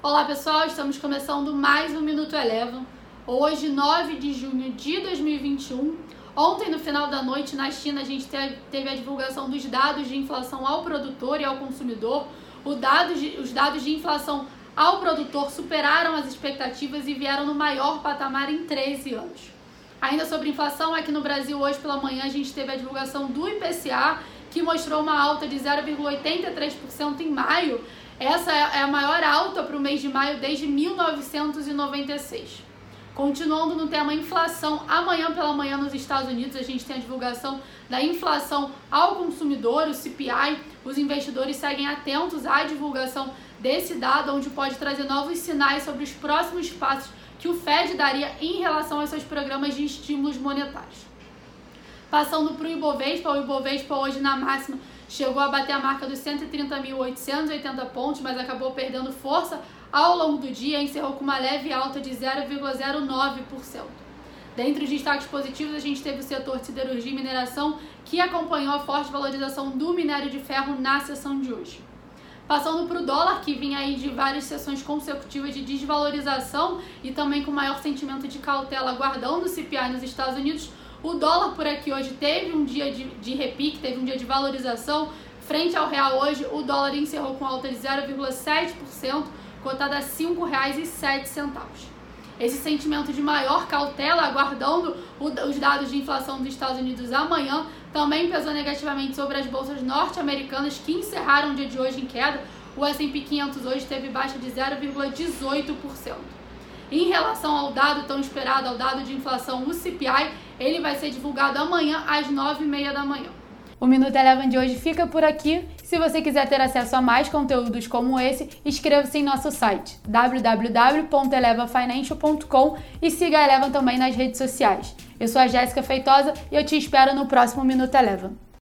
Olá pessoal, estamos começando mais um Minuto Eleven. Hoje, 9 de junho de 2021. Ontem, no final da noite, na China, a gente teve a divulgação dos dados de inflação ao produtor e ao consumidor. De, os dados de inflação ao produtor superaram as expectativas e vieram no maior patamar em 13 anos. Ainda sobre inflação, aqui no Brasil, hoje pela manhã, a gente teve a divulgação do IPCA, que mostrou uma alta de 0,83% em maio essa é a maior alta para o mês de maio desde 1996. Continuando no tema inflação, amanhã pela manhã nos Estados Unidos a gente tem a divulgação da inflação ao consumidor, o CPI. Os investidores seguem atentos à divulgação desse dado, onde pode trazer novos sinais sobre os próximos passos que o Fed daria em relação aos seus programas de estímulos monetários. Passando para o Ibovespa, o Ibovespa hoje na máxima chegou a bater a marca dos 130.880 pontos, mas acabou perdendo força ao longo do dia e encerrou com uma leve alta de 0,09%. Dentre os destaques positivos, a gente teve o setor de siderurgia e mineração, que acompanhou a forte valorização do minério de ferro na sessão de hoje. Passando para o dólar, que vinha aí de várias sessões consecutivas de desvalorização e também com maior sentimento de cautela aguardando o CPI nos Estados Unidos, o dólar por aqui hoje teve um dia de, de repique, teve um dia de valorização. Frente ao real hoje, o dólar encerrou com alta de 0,7%, cotada a R$ 5,07. Esse sentimento de maior cautela, aguardando os dados de inflação dos Estados Unidos amanhã, também pesou negativamente sobre as bolsas norte-americanas que encerraram o dia de hoje em queda. O S&P 500 hoje teve baixa de 0,18%. Em relação ao dado tão esperado, ao dado de inflação, o CPI, ele vai ser divulgado amanhã às 9h30 da manhã. O Minuto Eleven de hoje fica por aqui. Se você quiser ter acesso a mais conteúdos como esse, inscreva-se em nosso site www.elevafinancial.com e siga a Eleven também nas redes sociais. Eu sou a Jéssica Feitosa e eu te espero no próximo Minuto Eleven.